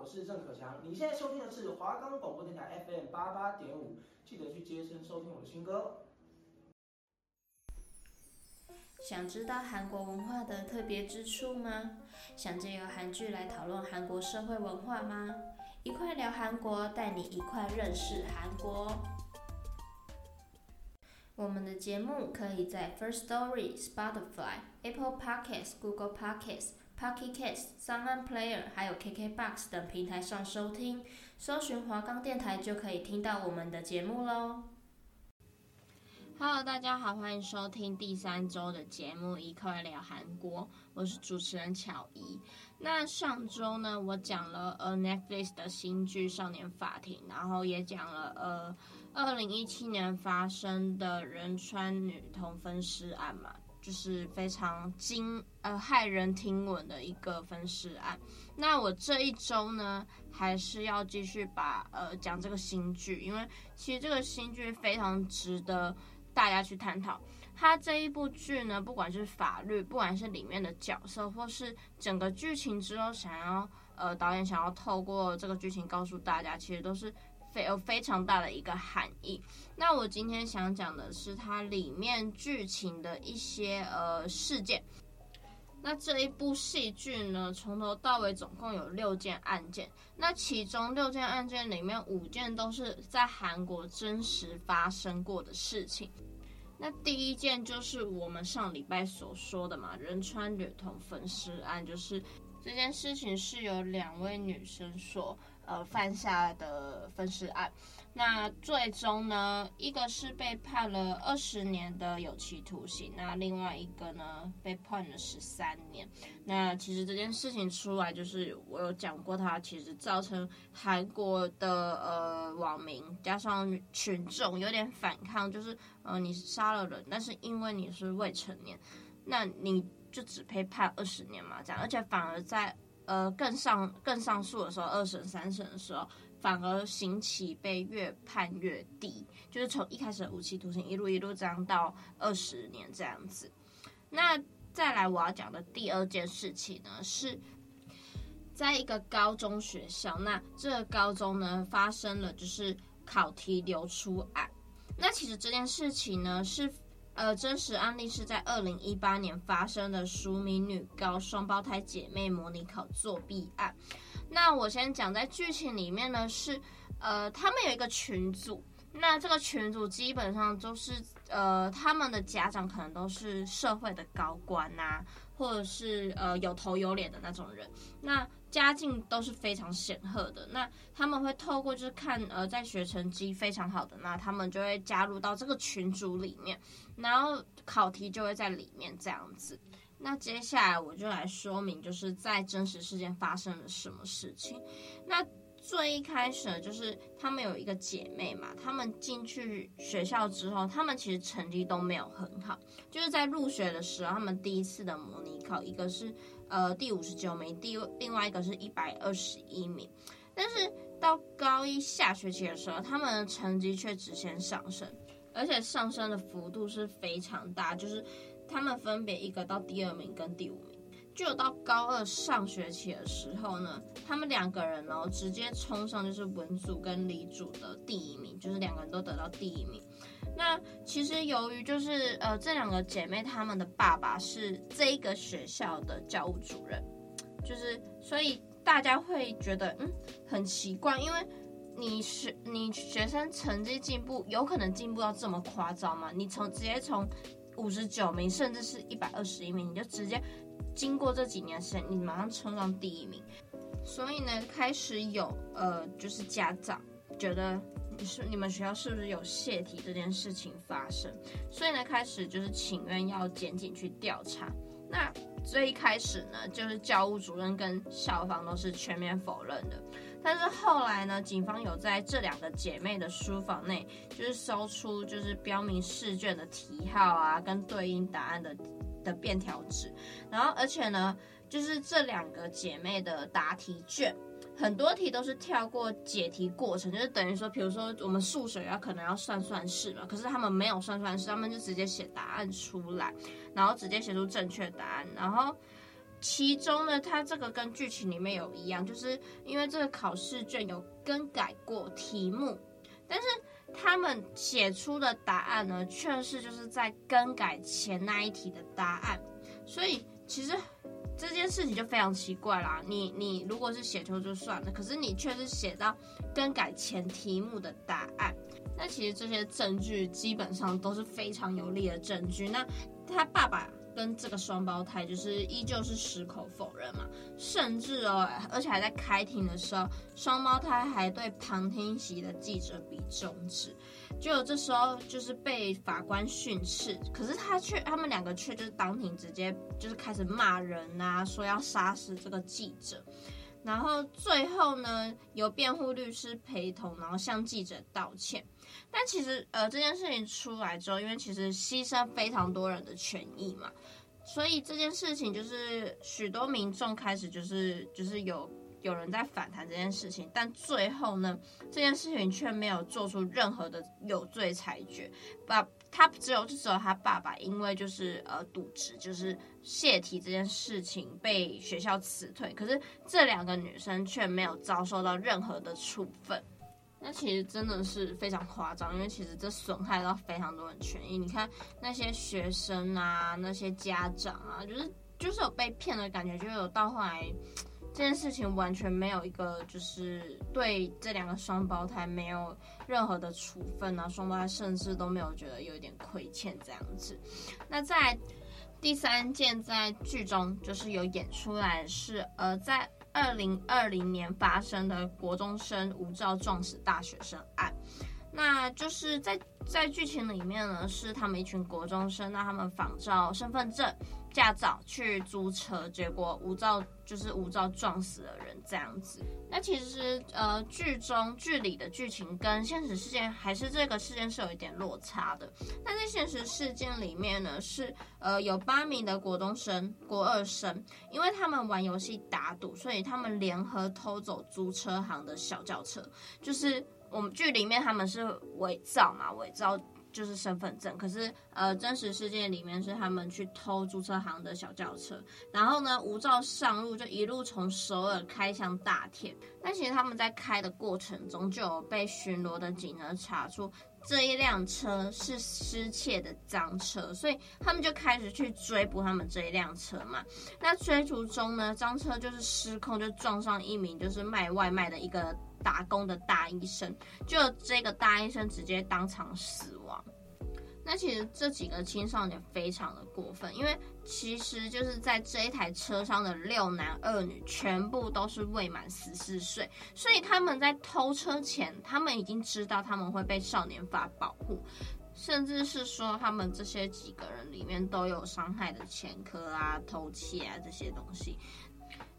我是郑可强。你现在收听的是华冈广播电台 FM 八八点五，记得去接声收听我的新歌。想知道韩国文化的特别之处吗？想借由韩剧来讨论韩国社会文化吗？一块聊韩国，带你一块认识韩国。我们的节目可以在 First Story、Spotify、Apple Podcasts、Google Podcasts、Pocket Casts、SoundOn Player 还有 KKBox 等平台上收听，搜寻华冈电台就可以听到我们的节目喽。Hello，大家好，欢迎收听第三周的节目，一块聊韩国。我是主持人巧怡。那上周呢，我讲了呃 Netflix 的新剧《少年法庭》，然后也讲了呃。二零一七年发生的仁川女童分尸案嘛，就是非常惊呃骇人听闻的一个分尸案。那我这一周呢，还是要继续把呃讲这个新剧，因为其实这个新剧非常值得大家去探讨。它这一部剧呢，不管是法律，不管是里面的角色，或是整个剧情之后想要呃导演想要透过这个剧情告诉大家，其实都是。非有非常大的一个含义。那我今天想讲的是它里面剧情的一些呃事件。那这一部戏剧呢，从头到尾总共有六件案件。那其中六件案件里面，五件都是在韩国真实发生过的事情。那第一件就是我们上礼拜所说的嘛，仁川女童焚尸案，就是这件事情是由两位女生所。呃，犯下的分尸案，那最终呢，一个是被判了二十年的有期徒刑，那另外一个呢，被判了十三年。那其实这件事情出来，就是我有讲过，它其实造成韩国的呃网民加上群众有点反抗，就是呃你杀了人，但是因为你是未成年，那你就只配判二十年嘛，这样，而且反而在。呃，更上更上诉的时候，二审、三审的时候，反而刑期被越判越低，就是从一开始的无期徒刑一路一路这样到二十年这样子。那再来我要讲的第二件事情呢，是在一个高中学校，那这个高中呢发生了就是考题流出案。那其实这件事情呢是。呃，真实案例是在二零一八年发生的淑米女高双胞胎姐妹模拟考作弊案。那我先讲在剧情里面呢，是呃，他们有一个群组，那这个群组基本上都是呃，他们的家长可能都是社会的高官呐、啊，或者是呃有头有脸的那种人。那家境都是非常显赫的，那他们会透过就是看呃在学成绩非常好的，那他们就会加入到这个群组里面，然后考题就会在里面这样子。那接下来我就来说明，就是在真实事件发生了什么事情。那最一开始，就是他们有一个姐妹嘛，他们进去学校之后，他们其实成绩都没有很好，就是在入学的时候，他们第一次的模拟考，一个是。呃，第五十九名，第另外一个是一百二十一名，但是到高一下学期的时候，他们的成绩却直线上升，而且上升的幅度是非常大，就是他们分别一个到第二名跟第五名，就到高二上学期的时候呢，他们两个人呢直接冲上就是文组跟理组的第一名，就是两个人都得到第一名。那其实由于就是呃这两个姐妹她们的爸爸是这一个学校的教务主任，就是所以大家会觉得嗯很奇怪，因为你学你学生成绩进步有可能进步到这么夸张吗？你从直接从五十九名甚至是一百二十一名，你就直接经过这几年时间，你马上冲上第一名，所以呢开始有呃就是家长觉得你。是你们学校是不是有泄题这件事情发生？所以呢，开始就是请愿要检警去调查。那最一开始呢，就是教务主任跟校方都是全面否认的。但是后来呢，警方有在这两个姐妹的书房内，就是搜出就是标明试卷的题号啊，跟对应答案的的便条纸。然后而且呢，就是这两个姐妹的答题卷。很多题都是跳过解题过程，就是等于说，比如说我们数学要可能要算算式嘛，可是他们没有算算式，他们就直接写答案出来，然后直接写出正确答案，然后其中呢，它这个跟剧情里面有一样，就是因为这个考试卷有更改过题目，但是他们写出的答案呢，却是就是在更改前那一题的答案，所以其实这件事情就非常奇怪啦。你你如果是写错就算了，可是你却是写到更改前题目的答案，那其实这些证据基本上都是非常有力的证据。那他爸爸。跟这个双胞胎就是依旧是矢口否认嘛，甚至哦，而且还在开庭的时候，双胞胎还对旁听席的记者比中指，就这时候就是被法官训斥，可是他却他们两个却就是当庭直接就是开始骂人啊，说要杀死这个记者。然后最后呢，由辩护律师陪同，然后向记者道歉。但其实，呃，这件事情出来之后，因为其实牺牲非常多人的权益嘛，所以这件事情就是许多民众开始就是就是有有人在反弹这件事情。但最后呢，这件事情却没有做出任何的有罪裁决，把。他只有就只有他爸爸，因为就是呃渎职，就是泄题这件事情被学校辞退。可是这两个女生却没有遭受到任何的处分。那其实真的是非常夸张，因为其实这损害到非常多人权益。你看那些学生啊，那些家长啊，就是就是有被骗的感觉，就有到后来。这件事情完全没有一个，就是对这两个双胞胎没有任何的处分啊，双胞胎甚至都没有觉得有一点亏欠这样子。那在第三件在剧中就是有演出来是，呃，在二零二零年发生的国中生无照撞死大学生案。那就是在在剧情里面呢，是他们一群国中生，那他们仿照身份证、驾照去租车，结果无照就是无照撞死了人这样子。那其实呃剧中剧里的剧情跟现实事件还是这个事件是有一点落差的。那在现实事件里面呢，是呃有八名的国中生、国二生，因为他们玩游戏打赌，所以他们联合偷走租车行的小轿车，就是。我们剧里面他们是伪造嘛，伪造就是身份证。可是呃，真实世界里面是他们去偷租车行的小轿车，然后呢无照上路，就一路从首尔开向大田。但其实他们在开的过程中，就有被巡逻的警察查出这一辆车是失窃的赃车，所以他们就开始去追捕他们这一辆车嘛。那追逐中呢，赃车就是失控，就撞上一名就是卖外卖的一个。打工的大医生，就这个大医生直接当场死亡。那其实这几个青少年非常的过分，因为其实就是在这一台车上的六男二女全部都是未满十四岁，所以他们在偷车前，他们已经知道他们会被少年法保护，甚至是说他们这些几个人里面都有伤害的前科啊、偷窃啊这些东西。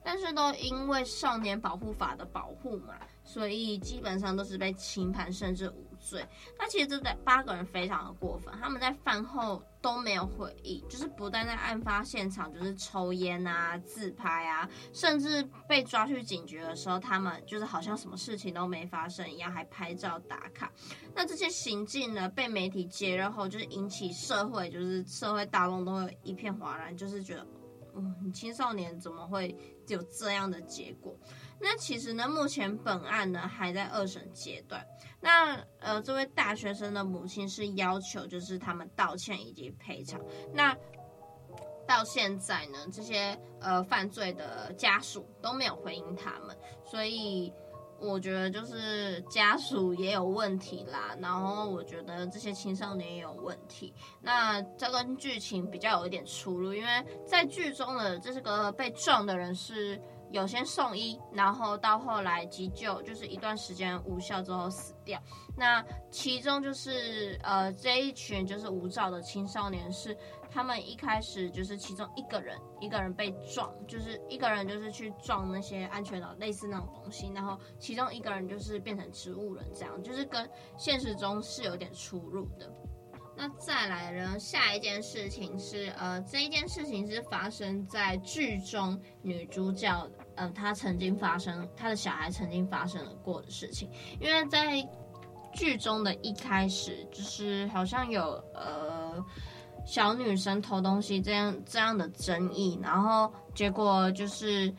但是都因为少年保护法的保护嘛，所以基本上都是被轻判，甚至无罪。那其实这八个人非常的过分，他们在饭后都没有回忆，就是不但在案发现场就是抽烟啊、自拍啊，甚至被抓去警局的时候，他们就是好像什么事情都没发生一样，还拍照打卡。那这些行径呢，被媒体揭露后，就是引起社会，就是社会大众都会一片哗然，就是觉得。嗯，青少年怎么会有这样的结果？那其实呢，目前本案呢还在二审阶段。那呃，这位大学生的母亲是要求就是他们道歉以及赔偿。那到现在呢，这些呃犯罪的家属都没有回应他们，所以。我觉得就是家属也有问题啦，然后我觉得这些青少年也有问题。那这跟剧情比较有一点出入，因为在剧中的这个被撞的人是有先送医，然后到后来急救，就是一段时间无效之后死掉。那其中就是呃这一群就是无照的青少年是。他们一开始就是其中一个人，一个人被撞，就是一个人就是去撞那些安全岛类似那种东西，然后其中一个人就是变成植物人，这样就是跟现实中是有点出入的。那再来呢，下一件事情是，呃，这一件事情是发生在剧中女主角，嗯，他曾经发生，他的小孩曾经发生了过的事情，因为在剧中的一开始，就是好像有，呃。小女生偷东西这样这样的争议，然后结果就是。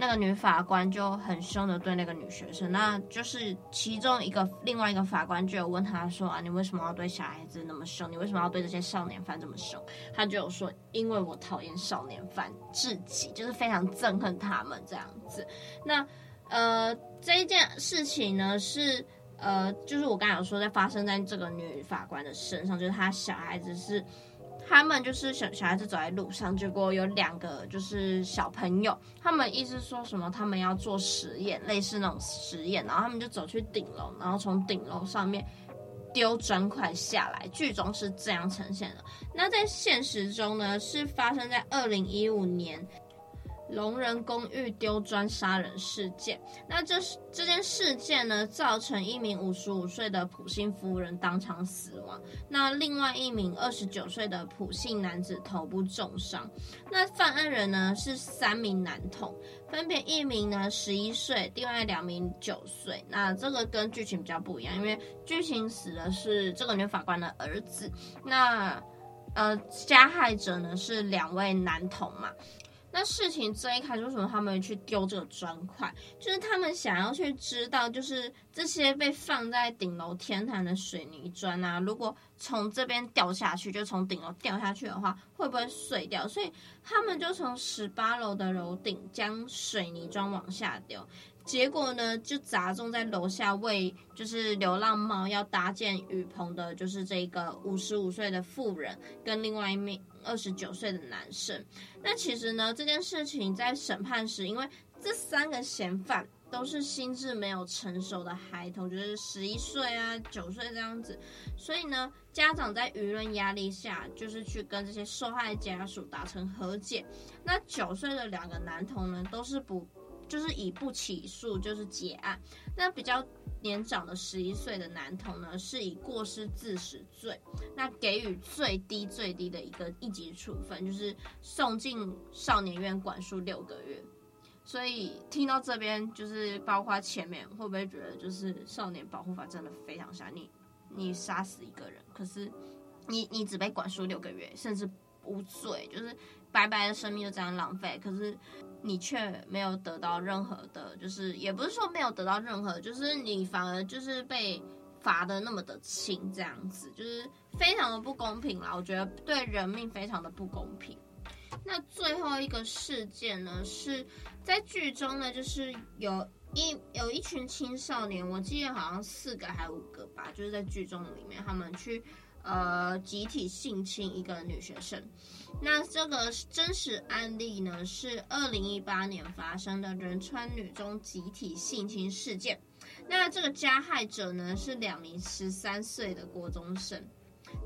那个女法官就很凶的对那个女学生，那就是其中一个另外一个法官就有问他说啊，你为什么要对小孩子那么凶？你为什么要对这些少年犯这么凶？他就有说，因为我讨厌少年犯至极，就是非常憎恨他们这样子。那呃，这一件事情呢是呃，就是我刚才有说在发生在这个女法官的身上，就是她小孩子是。他们就是小小孩子走在路上，结果有两个就是小朋友，他们意思说什么？他们要做实验，类似那种实验，然后他们就走去顶楼，然后从顶楼上面丢砖块下来。剧中是这样呈现的。那在现实中呢，是发生在二零一五年。龙人公寓丢砖杀人事件，那这是这件事件呢，造成一名五十五岁的普姓夫人当场死亡，那另外一名二十九岁的普姓男子头部重伤。那犯案人呢是三名男童，分别一名呢十一岁，另外两名九岁。那这个跟剧情比较不一样，因为剧情死的是这个女法官的儿子，那呃加害者呢是两位男童嘛。那事情最一开始，为什么他们去丢这个砖块？就是他们想要去知道，就是这些被放在顶楼天台的水泥砖啊，如果从这边掉下去，就从顶楼掉下去的话，会不会碎掉？所以他们就从十八楼的楼顶将水泥砖往下丢。结果呢，就砸中在楼下为就是流浪猫要搭建雨棚的，就是这个五十五岁的妇人跟另外一名二十九岁的男生。那其实呢，这件事情在审判时，因为这三个嫌犯都是心智没有成熟的孩童，就是十一岁啊、九岁这样子，所以呢，家长在舆论压力下，就是去跟这些受害家属达成和解。那九岁的两个男童呢，都是不。就是以不起诉就是结案，那比较年长的十一岁的男童呢，是以过失致死罪，那给予最低最低的一个一级处分，就是送进少年院管束六个月。所以听到这边，就是包括前面会不会觉得，就是少年保护法真的非常吓你？你杀死一个人，可是你你只被管束六个月，甚至无罪，就是白白的生命就这样浪费，可是。你却没有得到任何的，就是也不是说没有得到任何，就是你反而就是被罚的那么的轻，这样子就是非常的不公平啦。我觉得对人命非常的不公平。那最后一个事件呢，是在剧中呢，就是有一有一群青少年，我记得好像四个还五个吧，就是在剧中里面，他们去。呃，集体性侵一个女学生，那这个真实案例呢，是二零一八年发生的仁川女中集体性侵事件。那这个加害者呢，是两名十三岁的国中生，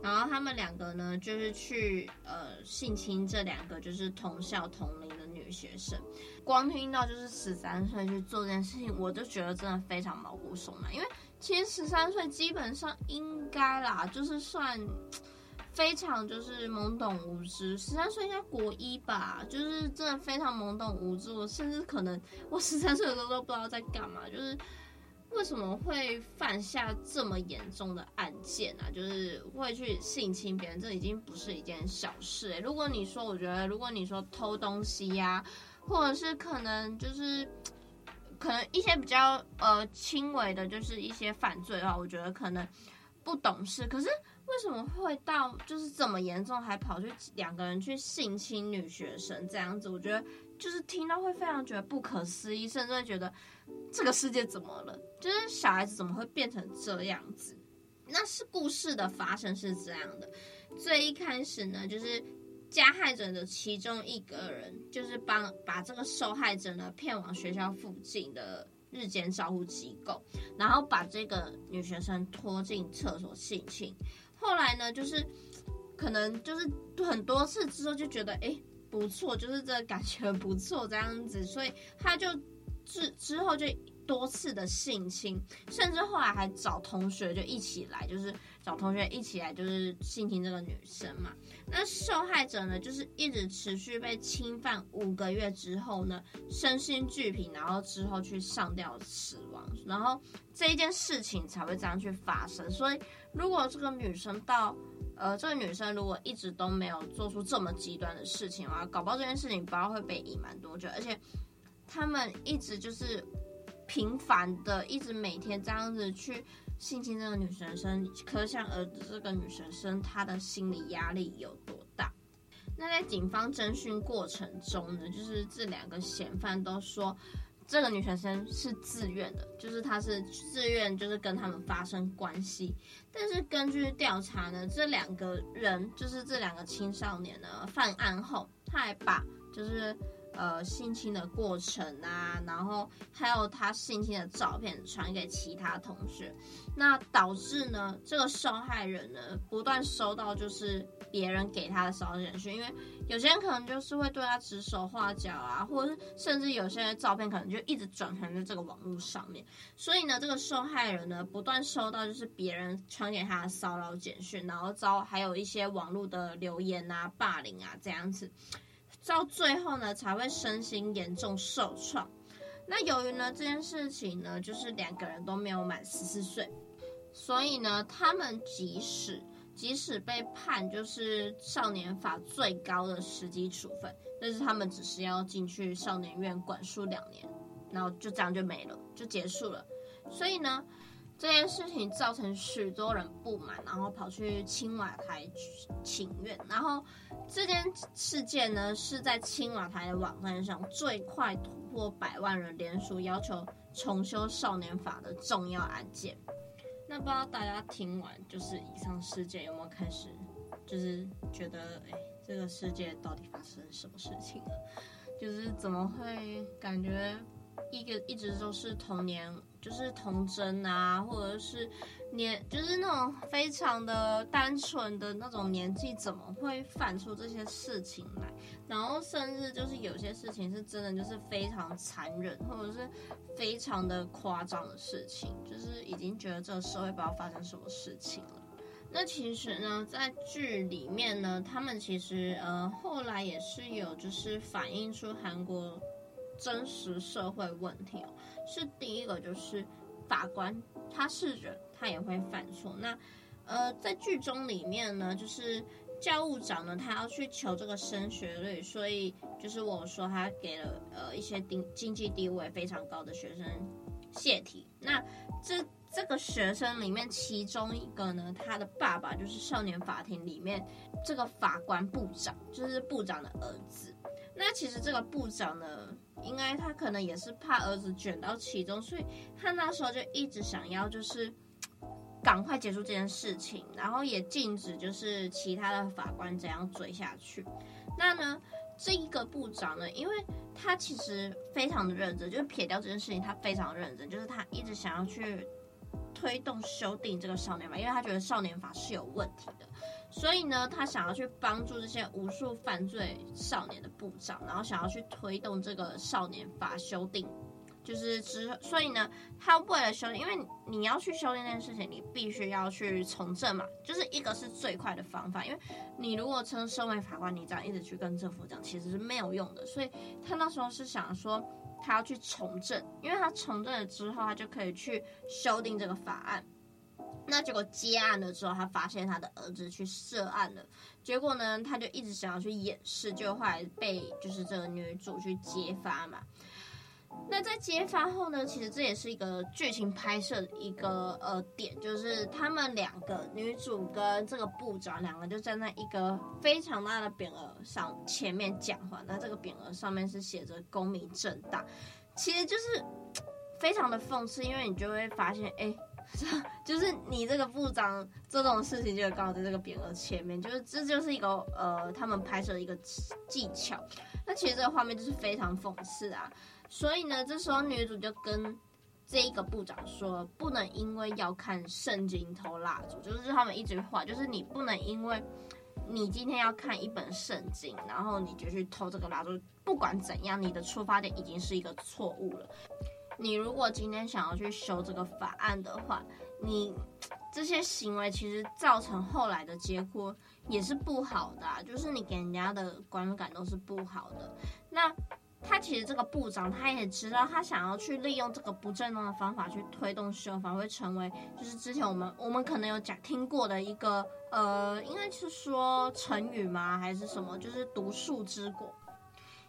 然后他们两个呢，就是去呃性侵这两个就是同校同龄的女学生。光听到就是十三岁去做这件事情，我就觉得真的非常毛骨悚然，因为。其实十三岁基本上应该啦，就是算非常就是懵懂无知。十三岁应该国一吧，就是真的非常懵懂无知。我甚至可能我十三岁的时候都不知道在干嘛，就是为什么会犯下这么严重的案件啊？就是会去性侵别人，这已经不是一件小事欸。如果你说，我觉得如果你说偷东西呀，或者是可能就是。可能一些比较呃轻微的，就是一些犯罪的话，我觉得可能不懂事。可是为什么会到就是这么严重，还跑去两个人去性侵女学生这样子？我觉得就是听到会非常觉得不可思议，甚至会觉得这个世界怎么了？就是小孩子怎么会变成这样子？那是故事的发生是这样的，最一开始呢，就是。加害者的其中一个人，就是帮把这个受害者呢骗往学校附近的日间照护机构，然后把这个女学生拖进厕所性侵。后来呢，就是可能就是很多次之后就觉得，哎，不错，就是这感觉不错这样子，所以他就之之后就多次的性侵，甚至后来还找同学就一起来，就是。找同学一起来，就是性侵这个女生嘛。那受害者呢，就是一直持续被侵犯五个月之后呢，身心俱疲，然后之后去上吊死亡，然后这一件事情才会这样去发生。所以，如果这个女生到呃，这个女生如果一直都没有做出这么极端的事情的话，搞不好这件事情不知道会被隐瞒多久。而且他们一直就是频繁的，一直每天这样子去性侵这个女学生，可想而知这个女学生她的心理压力有多大。那在警方侦讯过程中呢，就是这两个嫌犯都说。这个女学生是自愿的，就是她是自愿，就是跟他们发生关系。但是根据调查呢，这两个人就是这两个青少年呢，犯案后，他还把就是。呃，性侵的过程啊，然后还有他性侵的照片传给其他同学，那导致呢，这个受害人呢不断收到就是别人给他的骚扰简讯，因为有些人可能就是会对他指手画脚啊，或者是甚至有些照片可能就一直转传在这个网络上面，所以呢，这个受害人呢不断收到就是别人传给他的骚扰简讯，然后遭还有一些网络的留言啊、霸凌啊这样子。到最后呢，才会身心严重受创。那由于呢这件事情呢，就是两个人都没有满十四岁，所以呢，他们即使即使被判就是少年法最高的十级处分，但是他们只是要进去少年院管束两年，然后就这样就没了，就结束了。所以呢。这件事情造成许多人不满，然后跑去青瓦台请愿。然后这件事件呢，是在青瓦台的网站上最快突破百万人联署要求重修少年法的重要案件。那不知道大家听完就是以上事件有没有开始，就是觉得哎，这个世界到底发生什么事情了？就是怎么会感觉？一个一直都是童年，就是童真啊，或者是年，就是那种非常的单纯的那种年纪，怎么会犯出这些事情来？然后甚至就是有些事情是真的，就是非常残忍，或者是非常的夸张的事情，就是已经觉得这个社会不知道发生什么事情了。那其实呢，在剧里面呢，他们其实呃后来也是有就是反映出韩国。真实社会问题哦，是第一个，就是法官他是人，他也会犯错。那呃，在剧中里面呢，就是教务长呢，他要去求这个升学率，所以就是我说他给了呃一些经经济地位非常高的学生泄题。那这这个学生里面，其中一个呢，他的爸爸就是少年法庭里面这个法官部长，就是部长的儿子。那其实这个部长呢，应该他可能也是怕儿子卷到其中，所以他那时候就一直想要就是赶快结束这件事情，然后也禁止就是其他的法官怎样追下去。那呢，这一个部长呢，因为他其实非常的认真，就是撇掉这件事情，他非常认真，就是他一直想要去推动修订这个少年法，因为他觉得少年法是有问题的。所以呢，他想要去帮助这些无数犯罪少年的部长，然后想要去推动这个少年法修订，就是之所以呢，他为了修订，因为你要去修订这件事情，你必须要去从政嘛，就是一个是最快的方法，因为你如果称身为法官，你这样一直去跟政府讲，其实是没有用的。所以他那时候是想说，他要去从政，因为他从政了之后，他就可以去修订这个法案。那结果接案了之后，他发现他的儿子去涉案了。结果呢，他就一直想要去掩饰，就后来被就是这个女主去揭发嘛。那在揭发后呢，其实这也是一个剧情拍摄的一个呃点，就是他们两个女主跟这个部长两个就站在一个非常大的匾额上前面讲话。那这个匾额上面是写着“公民正大”，其实就是 非常的讽刺，因为你就会发现，哎。就是你这个部长做这种事情，就刚好在这个匾额前面，就是这就是一个呃，他们拍摄的一个技巧。那其实这个画面就是非常讽刺啊。所以呢，这时候女主就跟这一个部长说，不能因为要看圣经偷蜡烛，就是他们一句话，就是你不能因为你今天要看一本圣经，然后你就去偷这个蜡烛。不管怎样，你的出发点已经是一个错误了。你如果今天想要去修这个法案的话，你这些行为其实造成后来的结果也是不好的啊，就是你给人家的观感都是不好的。那他其实这个部长他也知道，他想要去利用这个不正当的方法去推动修法，会成为就是之前我们我们可能有讲听过的一个呃，应该是说成语吗？还是什么？就是毒树之果。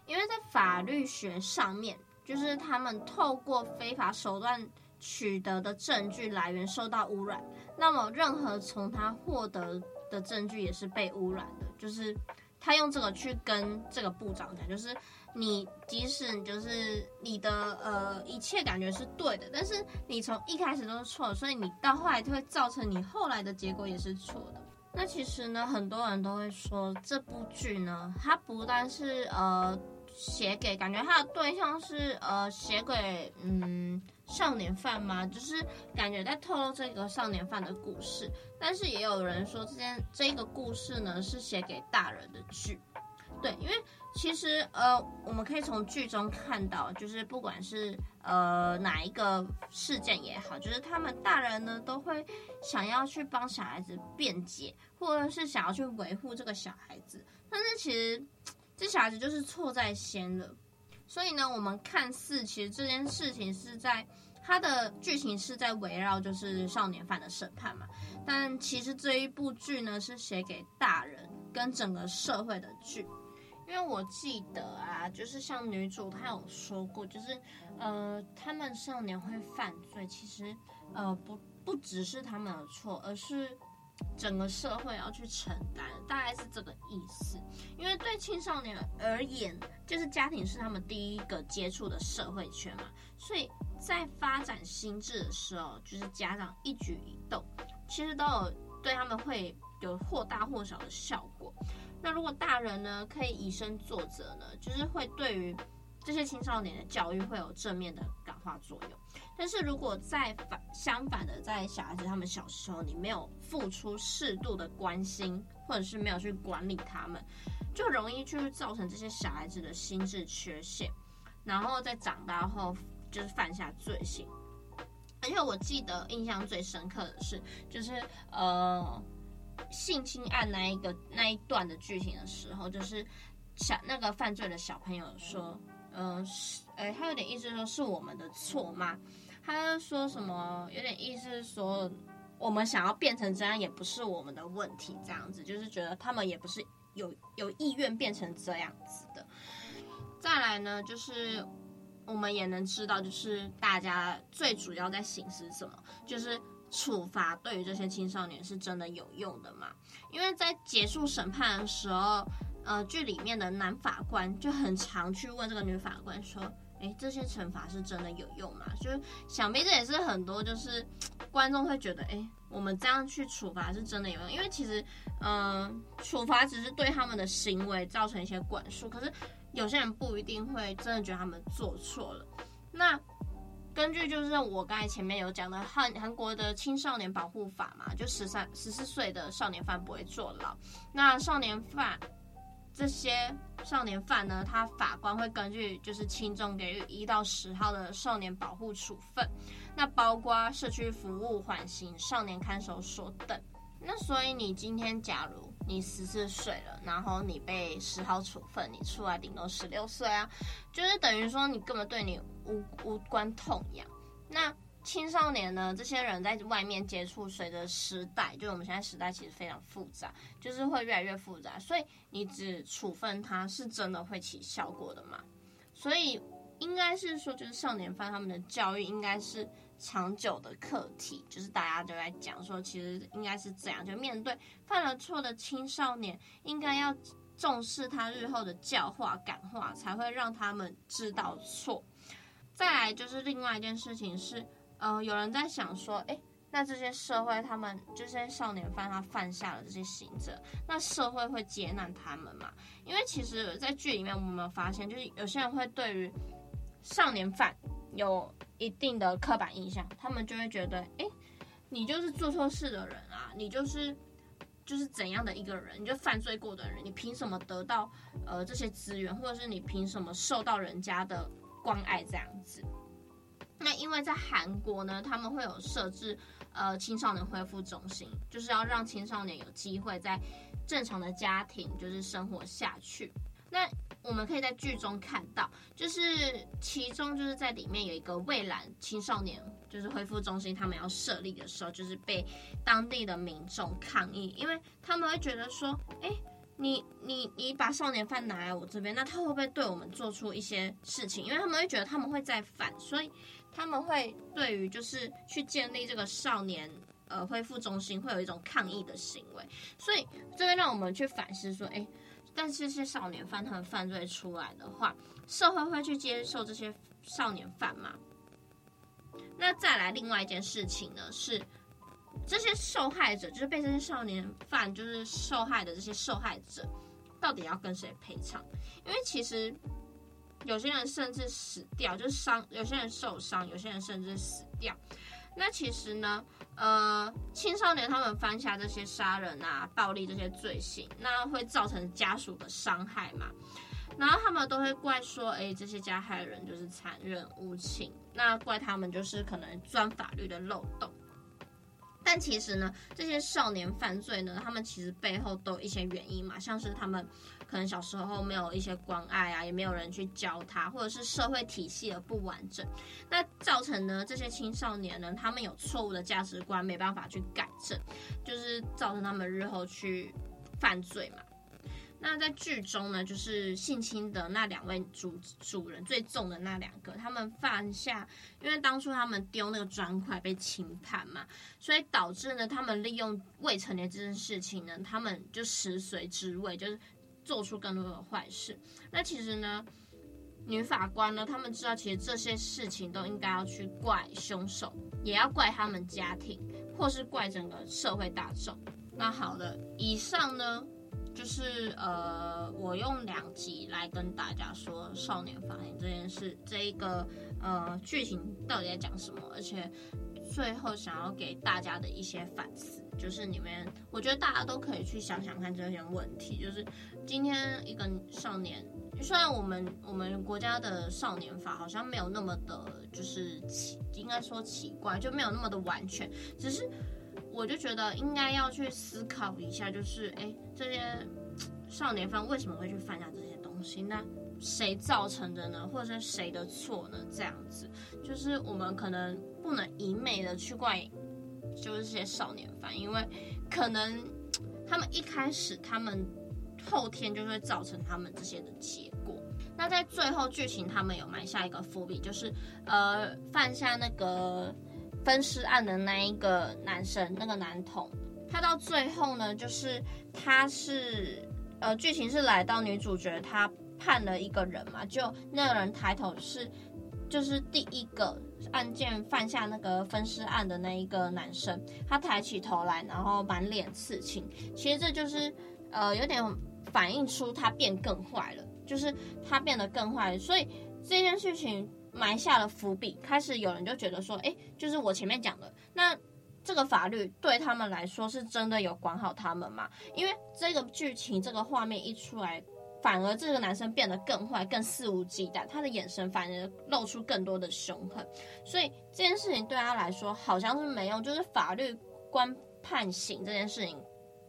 因为在法律学上面，就是他们透过非法手段取得的证据来源受到污染，那么任何从他获得的证据也是被污染的。就是他用这个去跟这个部长讲，就是你即使就是你的呃一切感觉是对的，但是你从一开始都是错的，所以你到后来就会造成你后来的结果也是错的。那其实呢，很多人都会说这部剧呢，它不但是呃。写给感觉他的对象是呃写给嗯少年犯吗？就是感觉在透露这个少年犯的故事，但是也有人说这件这个故事呢是写给大人的剧，对，因为其实呃我们可以从剧中看到，就是不管是呃哪一个事件也好，就是他们大人呢都会想要去帮小孩子辩解，或者是想要去维护这个小孩子，但是其实。这小孩子就是错在先了，所以呢，我们看似其实这件事情是在他的剧情是在围绕就是少年犯的审判嘛，但其实这一部剧呢是写给大人跟整个社会的剧，因为我记得啊，就是像女主她有说过，就是呃，他们少年会犯罪，其实呃不不只是他们的错，而是。整个社会要去承担，大概是这个意思。因为对青少年而言，就是家庭是他们第一个接触的社会圈嘛，所以在发展心智的时候，就是家长一举一动，其实都有对他们会有或大或小的效果。那如果大人呢，可以以身作则呢，就是会对于这些青少年的教育会有正面的感化作用。但是如果在反相反的，在小孩子他们小时候，你没有付出适度的关心，或者是没有去管理他们，就容易去造成这些小孩子的心智缺陷，然后在长大后就是犯下罪行。而且我记得印象最深刻的是，就是呃性侵案那一个那一段的剧情的时候，就是小那个犯罪的小朋友说，嗯、呃，是，哎，他有点意思说是我们的错吗？他说什么？有点意思是说，我们想要变成这样，也不是我们的问题。这样子就是觉得他们也不是有有意愿变成这样子的。再来呢，就是我们也能知道，就是大家最主要在省思什么，就是处罚对于这些青少年是真的有用的嘛？因为在结束审判的时候，呃，剧里面的男法官就很常去问这个女法官说。诶，这些惩罚是真的有用吗？就是想必这也是很多就是 观众会觉得，诶，我们这样去处罚是真的有用，因为其实，嗯、处罚只是对他们的行为造成一些管束，可是有些人不一定会真的觉得他们做错了。那根据就是我刚才前面有讲的韩韩国的青少年保护法嘛，就十三十四岁的少年犯不会坐牢，那少年犯。这些少年犯呢，他法官会根据就是轻重给予一到十号的少年保护处分，那包括社区服务、缓刑、少年看守所等。那所以你今天假如你十四岁了，然后你被十号处分，你出来顶多十六岁啊，就是等于说你根本对你无无关痛痒。那。青少年呢，这些人在外面接触，随着时代，就是我们现在时代其实非常复杂，就是会越来越复杂，所以你只处分他是真的会起效果的嘛？所以应该是说，就是少年犯他们的教育应该是长久的课题，就是大家都在讲说，其实应该是这样，就面对犯了错的青少年，应该要重视他日后的教化感化，才会让他们知道错。再来就是另外一件事情是。呃，有人在想说，诶，那这些社会他们这些少年犯他犯下了这些刑责，那社会会接纳他们吗？因为其实，在剧里面我们有发现，就是有些人会对于少年犯有一定的刻板印象，他们就会觉得，诶，你就是做错事的人啊，你就是就是怎样的一个人，你就犯罪过的人，你凭什么得到呃这些资源，或者是你凭什么受到人家的关爱这样子？那因为在韩国呢，他们会有设置呃青少年恢复中心，就是要让青少年有机会在正常的家庭就是生活下去。那我们可以在剧中看到，就是其中就是在里面有一个蔚蓝青少年就是恢复中心，他们要设立的时候，就是被当地的民众抗议，因为他们会觉得说，哎、你你你把少年犯拿来我这边，那他会不会对我们做出一些事情？因为他们会觉得他们会再犯，所以他们会对于就是去建立这个少年呃恢复中心会有一种抗议的行为，所以这边让我们去反思说，哎、欸。但是这些少年犯他们犯罪出来的话，社会会去接受这些少年犯吗？那再来另外一件事情呢，是这些受害者，就是被这些少年犯就是受害的这些受害者，到底要跟谁赔偿？因为其实有些人甚至死掉，就是伤；有些人受伤，有些人甚至死掉。那其实呢，呃，青少年他们犯下这些杀人啊、暴力这些罪行，那会造成家属的伤害嘛？然后他们都会怪说，哎，这些加害人就是残忍无情，那怪他们就是可能钻法律的漏洞。但其实呢，这些少年犯罪呢，他们其实背后都有一些原因嘛，像是他们可能小时候没有一些关爱啊，也没有人去教他，或者是社会体系的不完整，那造成呢，这些青少年呢，他们有错误的价值观，没办法去改正，就是造成他们日后去犯罪嘛。那在剧中呢，就是性侵的那两位主主人最重的那两个，他们犯下，因为当初他们丢那个砖块被轻判嘛，所以导致呢，他们利用未成年这件事情呢，他们就食髓知味，就是做出更多的坏事。那其实呢，女法官呢，他们知道其实这些事情都应该要去怪凶手，也要怪他们家庭，或是怪整个社会大众。那好的，以上呢。就是呃，我用两集来跟大家说少年法庭这件事，这一个呃剧情到底在讲什么，而且最后想要给大家的一些反思，就是你们，我觉得大家都可以去想想看这些问题。就是今天一个少年，虽然我们我们国家的少年法好像没有那么的，就是奇，应该说奇怪，就没有那么的完全，只是。我就觉得应该要去思考一下，就是哎，这些少年犯为什么会去犯下这些东西？那谁造成的呢？或者是谁的错呢？这样子，就是我们可能不能一昧的去怪，就是这些少年犯，因为可能他们一开始，他们后天就会造成他们这些的结果。那在最后剧情，他们有埋下一个伏笔，就是呃，犯下那个。分尸案的那一个男生，那个男童，他到最后呢，就是他是呃，剧情是来到女主角她判了一个人嘛，就那个人抬头是就是第一个案件犯下那个分尸案的那一个男生，他抬起头来，然后满脸刺青，其实这就是呃有点反映出他变更坏了，就是他变得更坏，所以这件事情。埋下了伏笔，开始有人就觉得说，哎，就是我前面讲的，那这个法律对他们来说是真的有管好他们吗？因为这个剧情、这个画面一出来，反而这个男生变得更坏、更肆无忌惮，他的眼神反而露出更多的凶狠，所以这件事情对他来说好像是没用，就是法律官判刑这件事情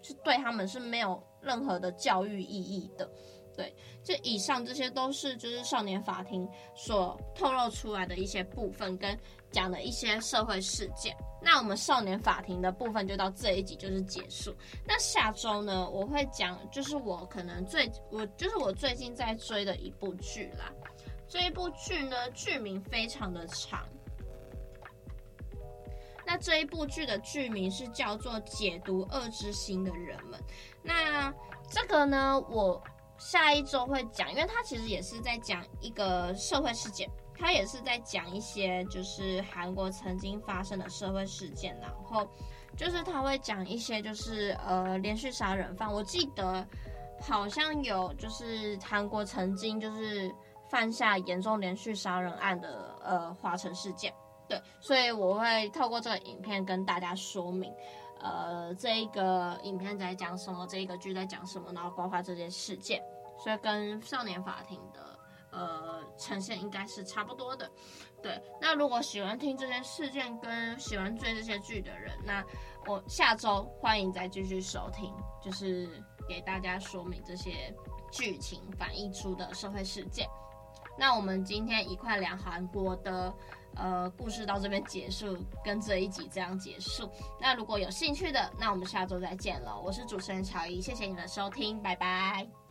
是对他们是没有任何的教育意义的。对，这以上这些都是就是少年法庭所透露出来的一些部分，跟讲的一些社会事件。那我们少年法庭的部分就到这一集就是结束。那下周呢，我会讲就是我可能最我就是我最近在追的一部剧啦。这一部剧呢，剧名非常的长。那这一部剧的剧名是叫做《解读恶之心的人们》。那这个呢，我。下一周会讲，因为他其实也是在讲一个社会事件，他也是在讲一些就是韩国曾经发生的社会事件，然后就是他会讲一些就是呃连续杀人犯，我记得好像有就是韩国曾经就是犯下严重连续杀人案的呃华城事件，对，所以我会透过这个影片跟大家说明。呃，这一个影片在讲什么？这一个剧在讲什么？然后包括这件事件，所以跟少年法庭的呃呈现应该是差不多的。对，那如果喜欢听这些事件跟喜欢追这些剧的人，那我下周欢迎再继续收听，就是给大家说明这些剧情反映出的社会事件。那我们今天一块聊韩国的呃故事到这边结束，跟这一集这样结束。那如果有兴趣的，那我们下周再见了。我是主持人乔伊，谢谢你的收听，拜拜。